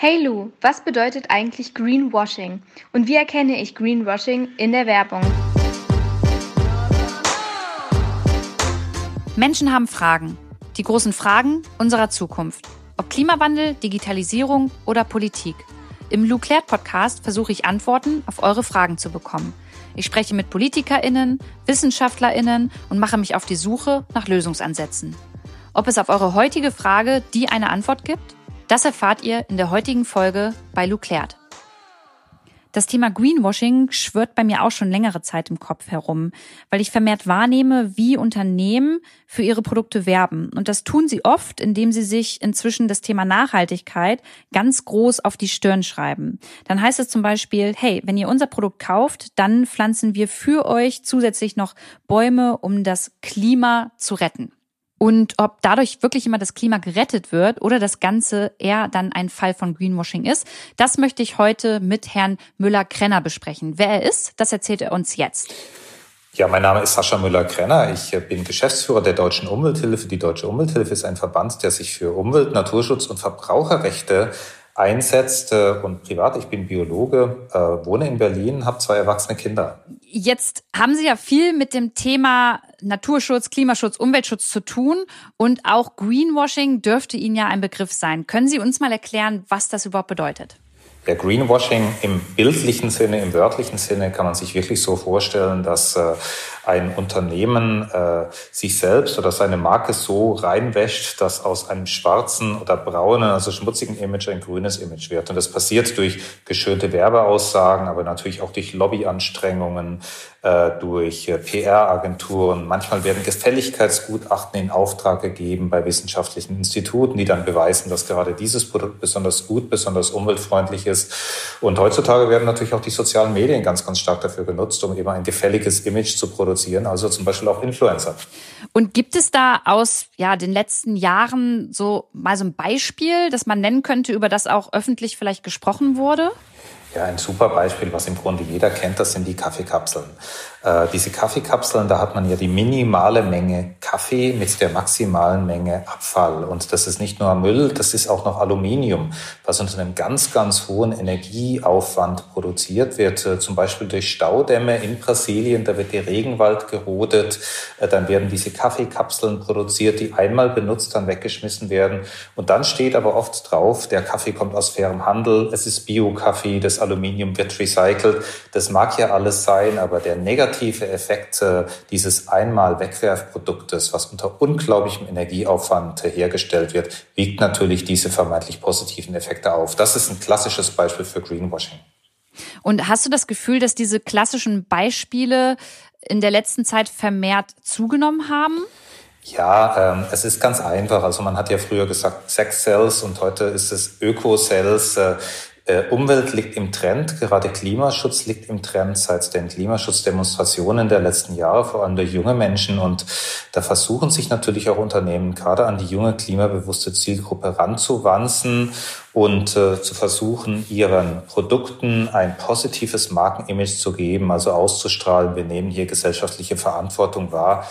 Hey Lou, was bedeutet eigentlich Greenwashing? Und wie erkenne ich Greenwashing in der Werbung? Menschen haben Fragen. Die großen Fragen unserer Zukunft. Ob Klimawandel, Digitalisierung oder Politik. Im Lou Claire Podcast versuche ich Antworten auf eure Fragen zu bekommen. Ich spreche mit PolitikerInnen, WissenschaftlerInnen und mache mich auf die Suche nach Lösungsansätzen. Ob es auf eure heutige Frage die eine Antwort gibt? Das erfahrt ihr in der heutigen Folge bei Luclert. Das Thema Greenwashing schwört bei mir auch schon längere Zeit im Kopf herum, weil ich vermehrt wahrnehme, wie Unternehmen für ihre Produkte werben. Und das tun sie oft, indem sie sich inzwischen das Thema Nachhaltigkeit ganz groß auf die Stirn schreiben. Dann heißt es zum Beispiel, hey, wenn ihr unser Produkt kauft, dann pflanzen wir für euch zusätzlich noch Bäume, um das Klima zu retten. Und ob dadurch wirklich immer das Klima gerettet wird oder das Ganze eher dann ein Fall von Greenwashing ist, das möchte ich heute mit Herrn Müller-Krenner besprechen. Wer er ist, das erzählt er uns jetzt. Ja, mein Name ist Sascha Müller-Krenner. Ich äh, bin Geschäftsführer der Deutschen Umwelthilfe. Die Deutsche Umwelthilfe ist ein Verband, der sich für Umwelt, Naturschutz und Verbraucherrechte einsetzt und privat, ich bin Biologe, äh, wohne in Berlin, habe zwei erwachsene Kinder. Jetzt haben Sie ja viel mit dem Thema Naturschutz, Klimaschutz, Umweltschutz zu tun und auch Greenwashing dürfte Ihnen ja ein Begriff sein. Können Sie uns mal erklären, was das überhaupt bedeutet? Der Greenwashing im bildlichen Sinne, im wörtlichen Sinne kann man sich wirklich so vorstellen, dass äh, ein Unternehmen äh, sich selbst oder seine Marke so reinwäscht, dass aus einem schwarzen oder braunen, also schmutzigen Image ein grünes Image wird. Und das passiert durch geschönte Werbeaussagen, aber natürlich auch durch Lobbyanstrengungen, äh, durch PR-Agenturen. Manchmal werden Gefälligkeitsgutachten in Auftrag gegeben bei wissenschaftlichen Instituten, die dann beweisen, dass gerade dieses Produkt besonders gut, besonders umweltfreundlich ist. Und heutzutage werden natürlich auch die sozialen Medien ganz, ganz stark dafür genutzt, um eben ein gefälliges Image zu produzieren, also zum Beispiel auch Influencer. Und gibt es da aus ja, den letzten Jahren so mal so ein Beispiel, das man nennen könnte, über das auch öffentlich vielleicht gesprochen wurde? Ja, ein super Beispiel, was im Grunde jeder kennt, das sind die Kaffeekapseln. Äh, diese Kaffeekapseln, da hat man ja die minimale Menge Kaffee mit der maximalen Menge Abfall. Und das ist nicht nur Müll, das ist auch noch Aluminium, was unter einem ganz, ganz hohen Energieaufwand produziert wird. Äh, zum Beispiel durch Staudämme in Brasilien, da wird der Regenwald gerodet, äh, dann werden diese Kaffeekapseln produziert, die einmal benutzt, dann weggeschmissen werden. Und dann steht aber oft drauf, der Kaffee kommt aus fairem Handel, es ist Bio-Kaffee, das Aluminium wird recycelt. Das mag ja alles sein, aber der negative Effekt äh, dieses einmal Wegwerfproduktes, was unter unglaublichem Energieaufwand hergestellt wird, wiegt natürlich diese vermeintlich positiven Effekte auf. Das ist ein klassisches Beispiel für Greenwashing. Und hast du das Gefühl, dass diese klassischen Beispiele in der letzten Zeit vermehrt zugenommen haben? Ja, ähm, es ist ganz einfach. Also man hat ja früher gesagt Sex Cells und heute ist es Öko-Cells. Äh, äh, Umwelt liegt im Trend, gerade Klimaschutz liegt im Trend seit den Klimaschutzdemonstrationen der letzten Jahre, vor allem durch junge Menschen. Und da versuchen sich natürlich auch Unternehmen gerade an die junge klimabewusste Zielgruppe ranzuwanzen und äh, zu versuchen, ihren Produkten ein positives Markenimage zu geben, also auszustrahlen, wir nehmen hier gesellschaftliche Verantwortung wahr.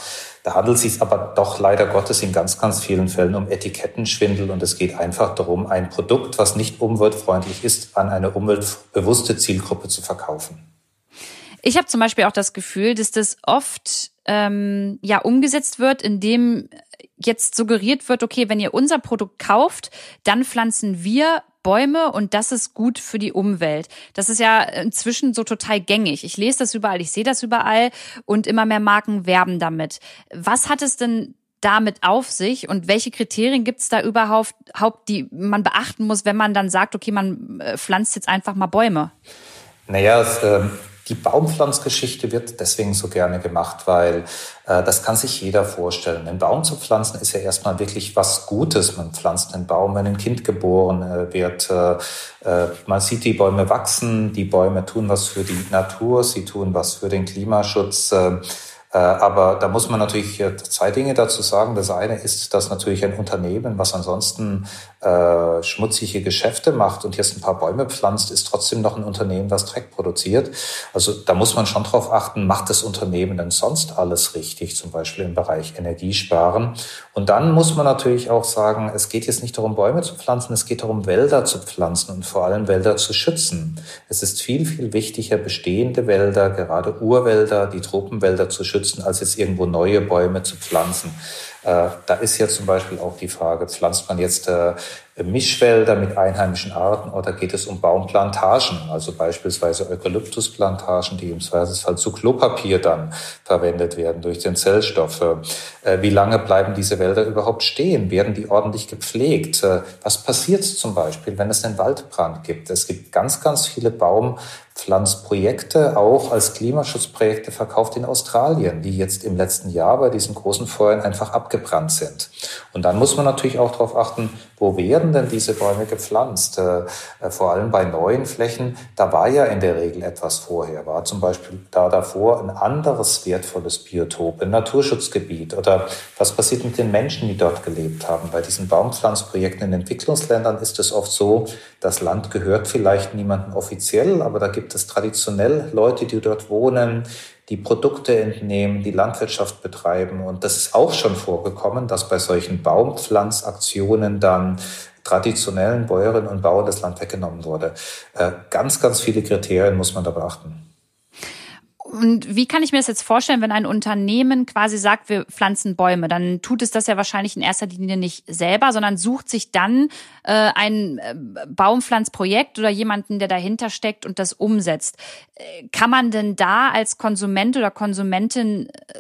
Da handelt es sich aber doch leider Gottes in ganz, ganz vielen Fällen um Etikettenschwindel und es geht einfach darum, ein Produkt, was nicht umweltfreundlich ist, an eine umweltbewusste Zielgruppe zu verkaufen. Ich habe zum Beispiel auch das Gefühl, dass das oft ähm, ja umgesetzt wird, indem jetzt suggeriert wird, okay, wenn ihr unser Produkt kauft, dann pflanzen wir Bäume und das ist gut für die Umwelt. Das ist ja inzwischen so total gängig. Ich lese das überall, ich sehe das überall und immer mehr Marken werben damit. Was hat es denn damit auf sich und welche Kriterien gibt es da überhaupt, die man beachten muss, wenn man dann sagt, okay, man äh, pflanzt jetzt einfach mal Bäume? Naja, es, ähm die Baumpflanzgeschichte wird deswegen so gerne gemacht, weil äh, das kann sich jeder vorstellen. Einen Baum zu pflanzen ist ja erstmal wirklich was Gutes. Man pflanzt einen Baum, wenn ein Kind geboren äh, wird. Äh, äh, man sieht die Bäume wachsen, die Bäume tun was für die Natur, sie tun was für den Klimaschutz. Äh, aber da muss man natürlich zwei Dinge dazu sagen. Das eine ist, dass natürlich ein Unternehmen, was ansonsten äh, schmutzige Geschäfte macht und jetzt ein paar Bäume pflanzt, ist trotzdem noch ein Unternehmen, was Dreck produziert. Also da muss man schon drauf achten, macht das Unternehmen denn sonst alles richtig, zum Beispiel im Bereich Energiesparen. Und dann muss man natürlich auch sagen, es geht jetzt nicht darum, Bäume zu pflanzen, es geht darum, Wälder zu pflanzen und vor allem Wälder zu schützen. Es ist viel, viel wichtiger, bestehende Wälder, gerade Urwälder, die Tropenwälder zu schützen, als jetzt irgendwo neue Bäume zu pflanzen. Äh, da ist ja zum Beispiel auch die Frage, pflanzt man jetzt äh, Mischwälder mit einheimischen Arten oder geht es um Baumplantagen, also beispielsweise Eukalyptusplantagen, die im Zweifelsfall zu Klopapier dann verwendet werden durch den Zellstoff. Äh, wie lange bleiben diese Wälder überhaupt stehen? Werden die ordentlich gepflegt? Was passiert zum Beispiel, wenn es einen Waldbrand gibt? Es gibt ganz, ganz viele Baum Pflanzprojekte auch als Klimaschutzprojekte verkauft in Australien, die jetzt im letzten Jahr bei diesen großen Feuern einfach abgebrannt sind. Und dann muss man natürlich auch darauf achten, wo werden denn diese Bäume gepflanzt? Äh, äh, vor allem bei neuen Flächen, da war ja in der Regel etwas vorher, war zum Beispiel da davor ein anderes wertvolles Biotop, ein Naturschutzgebiet oder was passiert mit den Menschen, die dort gelebt haben? Bei diesen Baumpflanzprojekten in Entwicklungsländern ist es oft so, das Land gehört vielleicht niemandem offiziell, aber da gibt es traditionell Leute, die dort wohnen, die Produkte entnehmen, die Landwirtschaft betreiben. Und das ist auch schon vorgekommen, dass bei solchen Baumpflanzaktionen dann traditionellen Bäuerinnen und Bauern das Land weggenommen wurde. Äh, ganz, ganz viele Kriterien muss man da beachten. Und wie kann ich mir das jetzt vorstellen, wenn ein Unternehmen quasi sagt, wir pflanzen Bäume, dann tut es das ja wahrscheinlich in erster Linie nicht selber, sondern sucht sich dann äh, ein äh, Baumpflanzprojekt oder jemanden, der dahinter steckt und das umsetzt. Äh, kann man denn da als Konsument oder Konsumentin äh,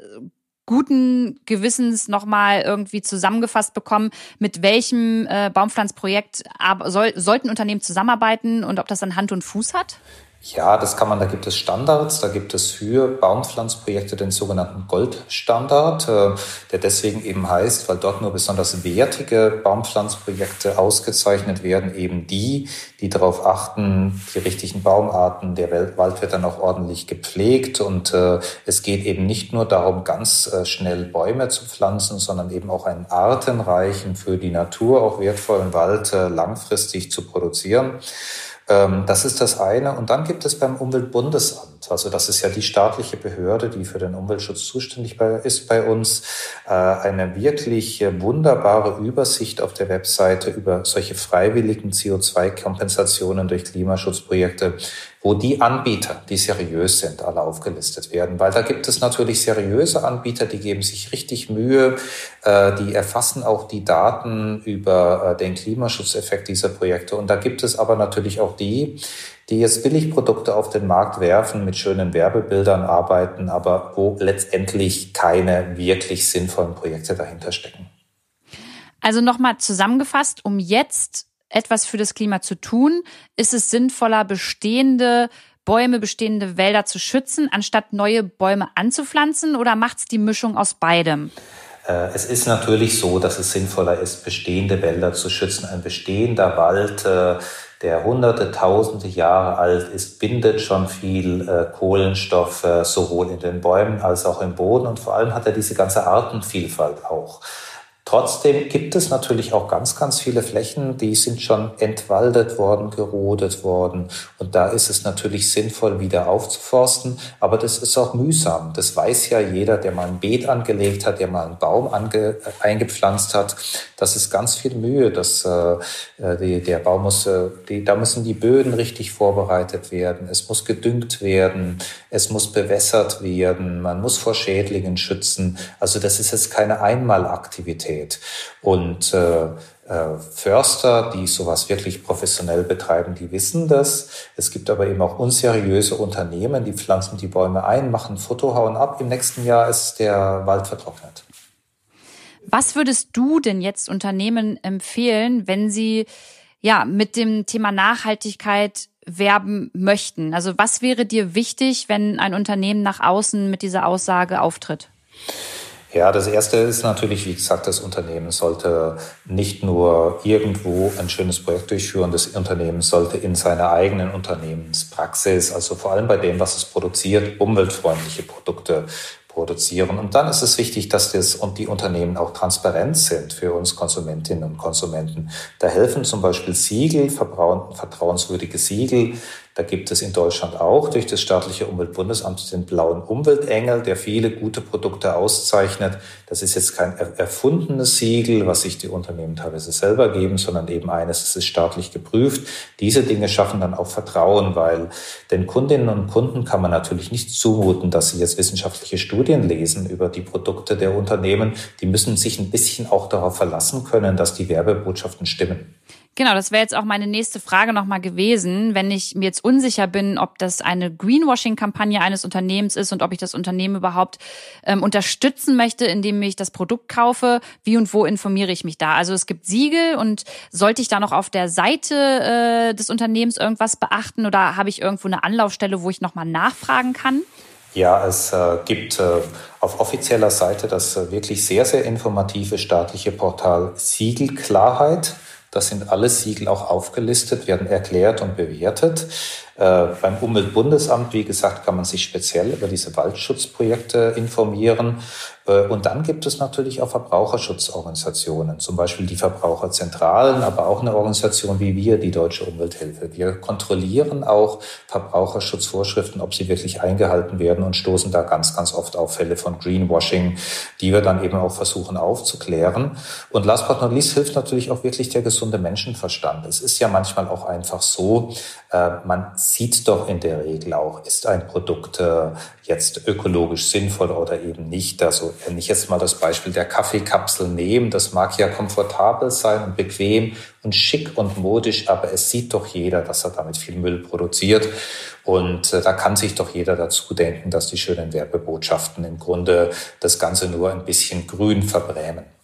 guten Gewissens nochmal irgendwie zusammengefasst bekommen, mit welchem äh, Baumpflanzprojekt soll, sollten Unternehmen zusammenarbeiten und ob das dann Hand und Fuß hat? Ja, das kann man, da gibt es Standards, da gibt es für Baumpflanzprojekte den sogenannten Goldstandard, äh, der deswegen eben heißt, weil dort nur besonders wertige Baumpflanzprojekte ausgezeichnet werden, eben die, die darauf achten, die richtigen Baumarten, der Wald wird dann auch ordentlich gepflegt und äh, es geht eben nicht nur darum, ganz äh, schnell Bäume zu pflanzen, sondern eben auch einen artenreichen, für die Natur auch wertvollen Wald langfristig zu produzieren. Ähm, das ist das eine. Und dann gibt es beim Umweltbundesamt, also das ist ja die staatliche Behörde, die für den Umweltschutz zuständig ist bei uns, äh, eine wirklich wunderbare Übersicht auf der Webseite über solche freiwilligen CO2-Kompensationen durch Klimaschutzprojekte, wo die Anbieter, die seriös sind, alle aufgelistet werden. Weil da gibt es natürlich seriöse Anbieter, die geben sich richtig Mühe, äh, die erfassen auch die Daten über äh, den Klimaschutzeffekt dieser Projekte. Und da gibt es aber natürlich auch die, die jetzt Billigprodukte auf den Markt werfen, mit schönen Werbebildern arbeiten, aber wo letztendlich keine wirklich sinnvollen Projekte dahinter stecken. Also nochmal zusammengefasst, um jetzt etwas für das Klima zu tun? Ist es sinnvoller, bestehende Bäume, bestehende Wälder zu schützen, anstatt neue Bäume anzupflanzen? Oder macht es die Mischung aus beidem? Äh, es ist natürlich so, dass es sinnvoller ist, bestehende Wälder zu schützen. Ein bestehender Wald, äh, der hunderte, tausende Jahre alt ist, bindet schon viel äh, Kohlenstoff sowohl in den Bäumen als auch im Boden und vor allem hat er diese ganze Artenvielfalt auch. Trotzdem gibt es natürlich auch ganz, ganz viele Flächen, die sind schon entwaldet worden, gerodet worden. Und da ist es natürlich sinnvoll, wieder aufzuforsten. Aber das ist auch mühsam. Das weiß ja jeder, der mal ein Beet angelegt hat, der mal einen Baum ange, eingepflanzt hat. Das ist ganz viel Mühe. Das, äh, die, der Baum muss, äh, die, da müssen die Böden richtig vorbereitet werden. Es muss gedüngt werden. Es muss bewässert werden. Man muss vor Schädlingen schützen. Also das ist jetzt keine Einmalaktivität. Qualität. Und äh, äh, Förster, die sowas wirklich professionell betreiben, die wissen das. Es gibt aber eben auch unseriöse Unternehmen, die pflanzen die Bäume ein, machen ein Foto, hauen ab. Im nächsten Jahr ist der Wald vertrocknet. Was würdest du denn jetzt Unternehmen empfehlen, wenn sie ja mit dem Thema Nachhaltigkeit werben möchten? Also was wäre dir wichtig, wenn ein Unternehmen nach außen mit dieser Aussage auftritt? Ja, das erste ist natürlich, wie gesagt, das Unternehmen sollte nicht nur irgendwo ein schönes Projekt durchführen, das Unternehmen sollte in seiner eigenen Unternehmenspraxis, also vor allem bei dem, was es produziert, umweltfreundliche Produkte produzieren. Und dann ist es wichtig, dass das und die Unternehmen auch transparent sind für uns Konsumentinnen und Konsumenten. Da helfen zum Beispiel Siegel, vertrauenswürdige Siegel, da gibt es in Deutschland auch durch das staatliche Umweltbundesamt den blauen Umweltengel, der viele gute Produkte auszeichnet. Das ist jetzt kein erfundenes Siegel, was sich die Unternehmen teilweise selber geben, sondern eben eines, das ist staatlich geprüft. Diese Dinge schaffen dann auch Vertrauen, weil den Kundinnen und Kunden kann man natürlich nicht zumuten, dass sie jetzt wissenschaftliche Studien lesen über die Produkte der Unternehmen. Die müssen sich ein bisschen auch darauf verlassen können, dass die Werbebotschaften stimmen. Genau, das wäre jetzt auch meine nächste Frage nochmal gewesen. Wenn ich mir jetzt unsicher bin, ob das eine Greenwashing-Kampagne eines Unternehmens ist und ob ich das Unternehmen überhaupt ähm, unterstützen möchte, indem ich das Produkt kaufe, wie und wo informiere ich mich da? Also es gibt Siegel und sollte ich da noch auf der Seite äh, des Unternehmens irgendwas beachten oder habe ich irgendwo eine Anlaufstelle, wo ich nochmal nachfragen kann? Ja, es äh, gibt äh, auf offizieller Seite das äh, wirklich sehr, sehr informative staatliche Portal Siegelklarheit. Da sind alle Siegel auch aufgelistet, werden erklärt und bewertet. Äh, beim Umweltbundesamt, wie gesagt, kann man sich speziell über diese Waldschutzprojekte informieren. Äh, und dann gibt es natürlich auch Verbraucherschutzorganisationen, zum Beispiel die Verbraucherzentralen, aber auch eine Organisation wie wir, die Deutsche Umwelthilfe. Wir kontrollieren auch Verbraucherschutzvorschriften, ob sie wirklich eingehalten werden und stoßen da ganz, ganz oft auf Fälle von Greenwashing, die wir dann eben auch versuchen aufzuklären. Und last but not least hilft natürlich auch wirklich der gesunde Menschenverstand. Es ist ja manchmal auch einfach so, man sieht doch in der Regel auch, ist ein Produkt äh, jetzt ökologisch sinnvoll oder eben nicht. Also wenn ich jetzt mal das Beispiel der Kaffeekapsel nehme, das mag ja komfortabel sein und bequem und schick und modisch, aber es sieht doch jeder, dass er damit viel Müll produziert. Und äh, da kann sich doch jeder dazu denken, dass die schönen Werbebotschaften im Grunde das Ganze nur ein bisschen grün verbrämen.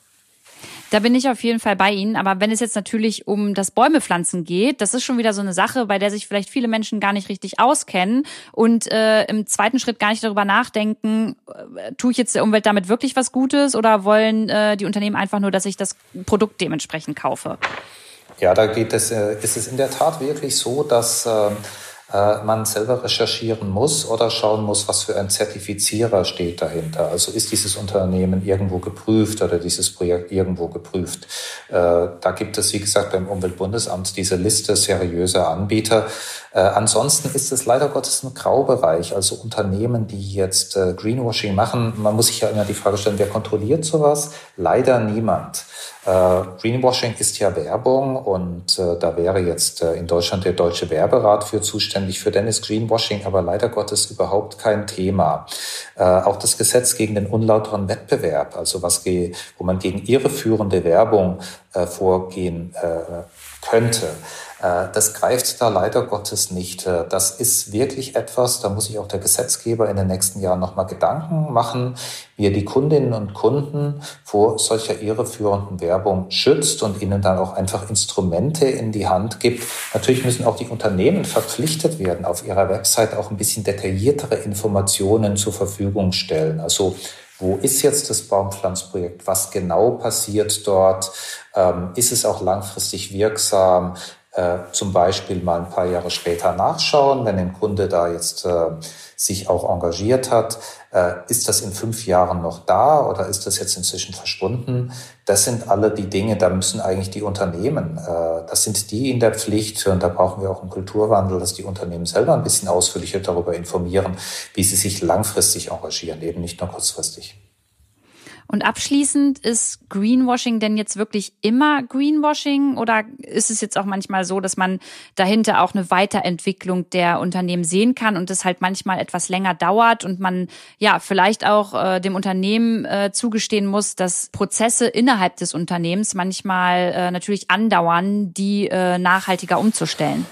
Da bin ich auf jeden Fall bei Ihnen. Aber wenn es jetzt natürlich um das Bäumepflanzen geht, das ist schon wieder so eine Sache, bei der sich vielleicht viele Menschen gar nicht richtig auskennen und äh, im zweiten Schritt gar nicht darüber nachdenken, äh, tue ich jetzt der Umwelt damit wirklich was Gutes oder wollen äh, die Unternehmen einfach nur, dass ich das Produkt dementsprechend kaufe? Ja, da geht es, äh, ist es in der Tat wirklich so, dass äh, man selber recherchieren muss oder schauen muss, was für ein Zertifizierer steht dahinter. Also ist dieses Unternehmen irgendwo geprüft oder dieses Projekt irgendwo geprüft. Äh, da gibt es, wie gesagt, beim Umweltbundesamt diese Liste seriöser Anbieter. Äh, ansonsten ist es leider Gottes ein Graubereich. Also Unternehmen, die jetzt Greenwashing machen, man muss sich ja immer die Frage stellen, wer kontrolliert sowas? Leider niemand. Äh, Greenwashing ist ja Werbung und äh, da wäre jetzt äh, in Deutschland der Deutsche Werberat für zuständig. Für den ist Greenwashing aber leider Gottes überhaupt kein Thema. Äh, auch das Gesetz gegen den unlauteren Wettbewerb, also was wo man gegen irreführende Werbung äh, vorgehen äh, könnte, äh, das greift da leider Gottes nicht. Äh, das ist wirklich etwas, da muss sich auch der Gesetzgeber in den nächsten Jahren nochmal Gedanken machen, wie er die Kundinnen und Kunden vor solcher irreführenden Werbung schützt und ihnen dann auch einfach Instrumente in die Hand gibt. Natürlich müssen auch die Unternehmen verpflichtet werden, auf ihrer Website auch ein bisschen detailliertere Informationen zur Verfügung stellen. Also wo ist jetzt das Baumpflanzprojekt? Was genau passiert dort? Ähm, ist es auch langfristig wirksam? Äh, zum Beispiel mal ein paar Jahre später nachschauen, wenn ein Kunde da jetzt äh, sich auch engagiert hat. Äh, ist das in fünf Jahren noch da oder ist das jetzt inzwischen verschwunden? Das sind alle die Dinge, da müssen eigentlich die Unternehmen, äh, das sind die in der Pflicht und da brauchen wir auch einen Kulturwandel, dass die Unternehmen selber ein bisschen ausführlicher darüber informieren, wie sie sich langfristig engagieren, eben nicht nur kurzfristig. Und abschließend, ist Greenwashing denn jetzt wirklich immer Greenwashing oder ist es jetzt auch manchmal so, dass man dahinter auch eine Weiterentwicklung der Unternehmen sehen kann und es halt manchmal etwas länger dauert und man ja vielleicht auch äh, dem Unternehmen äh, zugestehen muss, dass Prozesse innerhalb des Unternehmens manchmal äh, natürlich andauern, die äh, nachhaltiger umzustellen?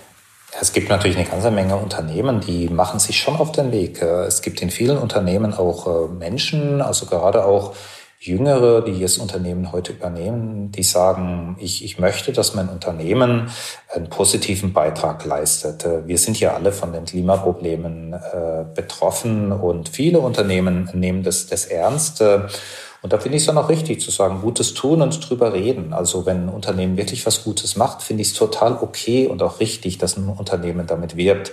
Es gibt natürlich eine ganze Menge Unternehmen, die machen sich schon auf den Weg. Äh, es gibt in vielen Unternehmen auch äh, Menschen, also gerade auch Jüngere, die das Unternehmen heute übernehmen, die sagen, ich, ich möchte, dass mein Unternehmen einen positiven Beitrag leistet. Wir sind ja alle von den Klimaproblemen äh, betroffen und viele Unternehmen nehmen das, das ernst. Und da finde ich es dann auch richtig zu sagen, Gutes tun und drüber reden. Also wenn ein Unternehmen wirklich was Gutes macht, finde ich es total okay und auch richtig, dass ein Unternehmen damit wirbt.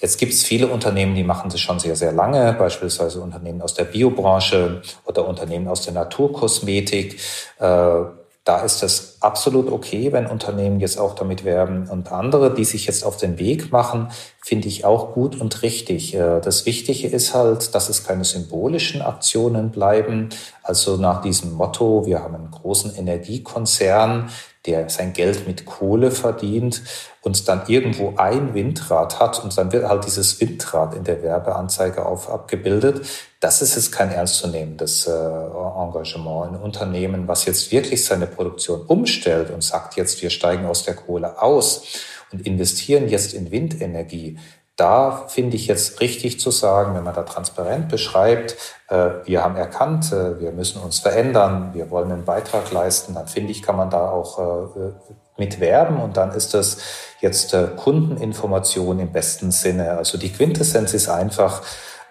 Jetzt gibt es viele Unternehmen, die machen das schon sehr, sehr lange, beispielsweise Unternehmen aus der Biobranche oder Unternehmen aus der Naturkosmetik. Äh, da ist es absolut okay, wenn Unternehmen jetzt auch damit werben. Und andere, die sich jetzt auf den Weg machen, finde ich auch gut und richtig. Äh, das Wichtige ist halt, dass es keine symbolischen Aktionen bleiben. Also nach diesem Motto, wir haben einen großen Energiekonzern, der sein Geld mit Kohle verdient und dann irgendwo ein Windrad hat und dann wird halt dieses Windrad in der Werbeanzeige auf, abgebildet. Das ist jetzt kein ernstzunehmendes äh, Engagement. Ein Unternehmen, was jetzt wirklich seine Produktion umstellt und sagt jetzt, wir steigen aus der Kohle aus und investieren jetzt in Windenergie, da finde ich jetzt richtig zu sagen, wenn man da transparent beschreibt, äh, wir haben erkannt, äh, wir müssen uns verändern, wir wollen einen Beitrag leisten, dann finde ich, kann man da auch äh, mitwerben und dann ist das jetzt Kundeninformation im besten Sinne. Also die Quintessenz ist einfach,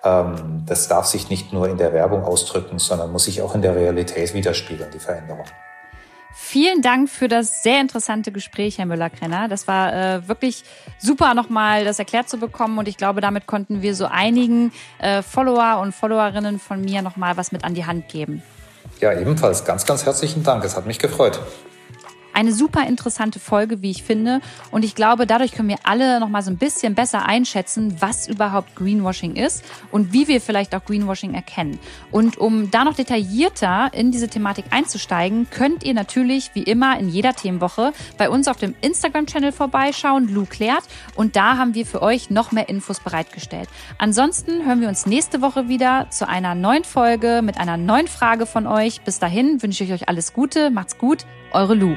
ähm, das darf sich nicht nur in der Werbung ausdrücken, sondern muss sich auch in der Realität widerspiegeln, die Veränderung. Vielen Dank für das sehr interessante Gespräch, Herr Müller-Krenner. Das war äh, wirklich super, nochmal das erklärt zu bekommen. Und ich glaube, damit konnten wir so einigen äh, Follower und Followerinnen von mir nochmal was mit an die Hand geben. Ja, ebenfalls ganz, ganz herzlichen Dank. Es hat mich gefreut. Eine super interessante Folge, wie ich finde. Und ich glaube, dadurch können wir alle noch mal so ein bisschen besser einschätzen, was überhaupt Greenwashing ist und wie wir vielleicht auch Greenwashing erkennen. Und um da noch detaillierter in diese Thematik einzusteigen, könnt ihr natürlich wie immer in jeder Themenwoche bei uns auf dem Instagram-Channel vorbeischauen, Lou klärt. Und da haben wir für euch noch mehr Infos bereitgestellt. Ansonsten hören wir uns nächste Woche wieder zu einer neuen Folge mit einer neuen Frage von euch. Bis dahin wünsche ich euch alles Gute, macht's gut, eure Lou.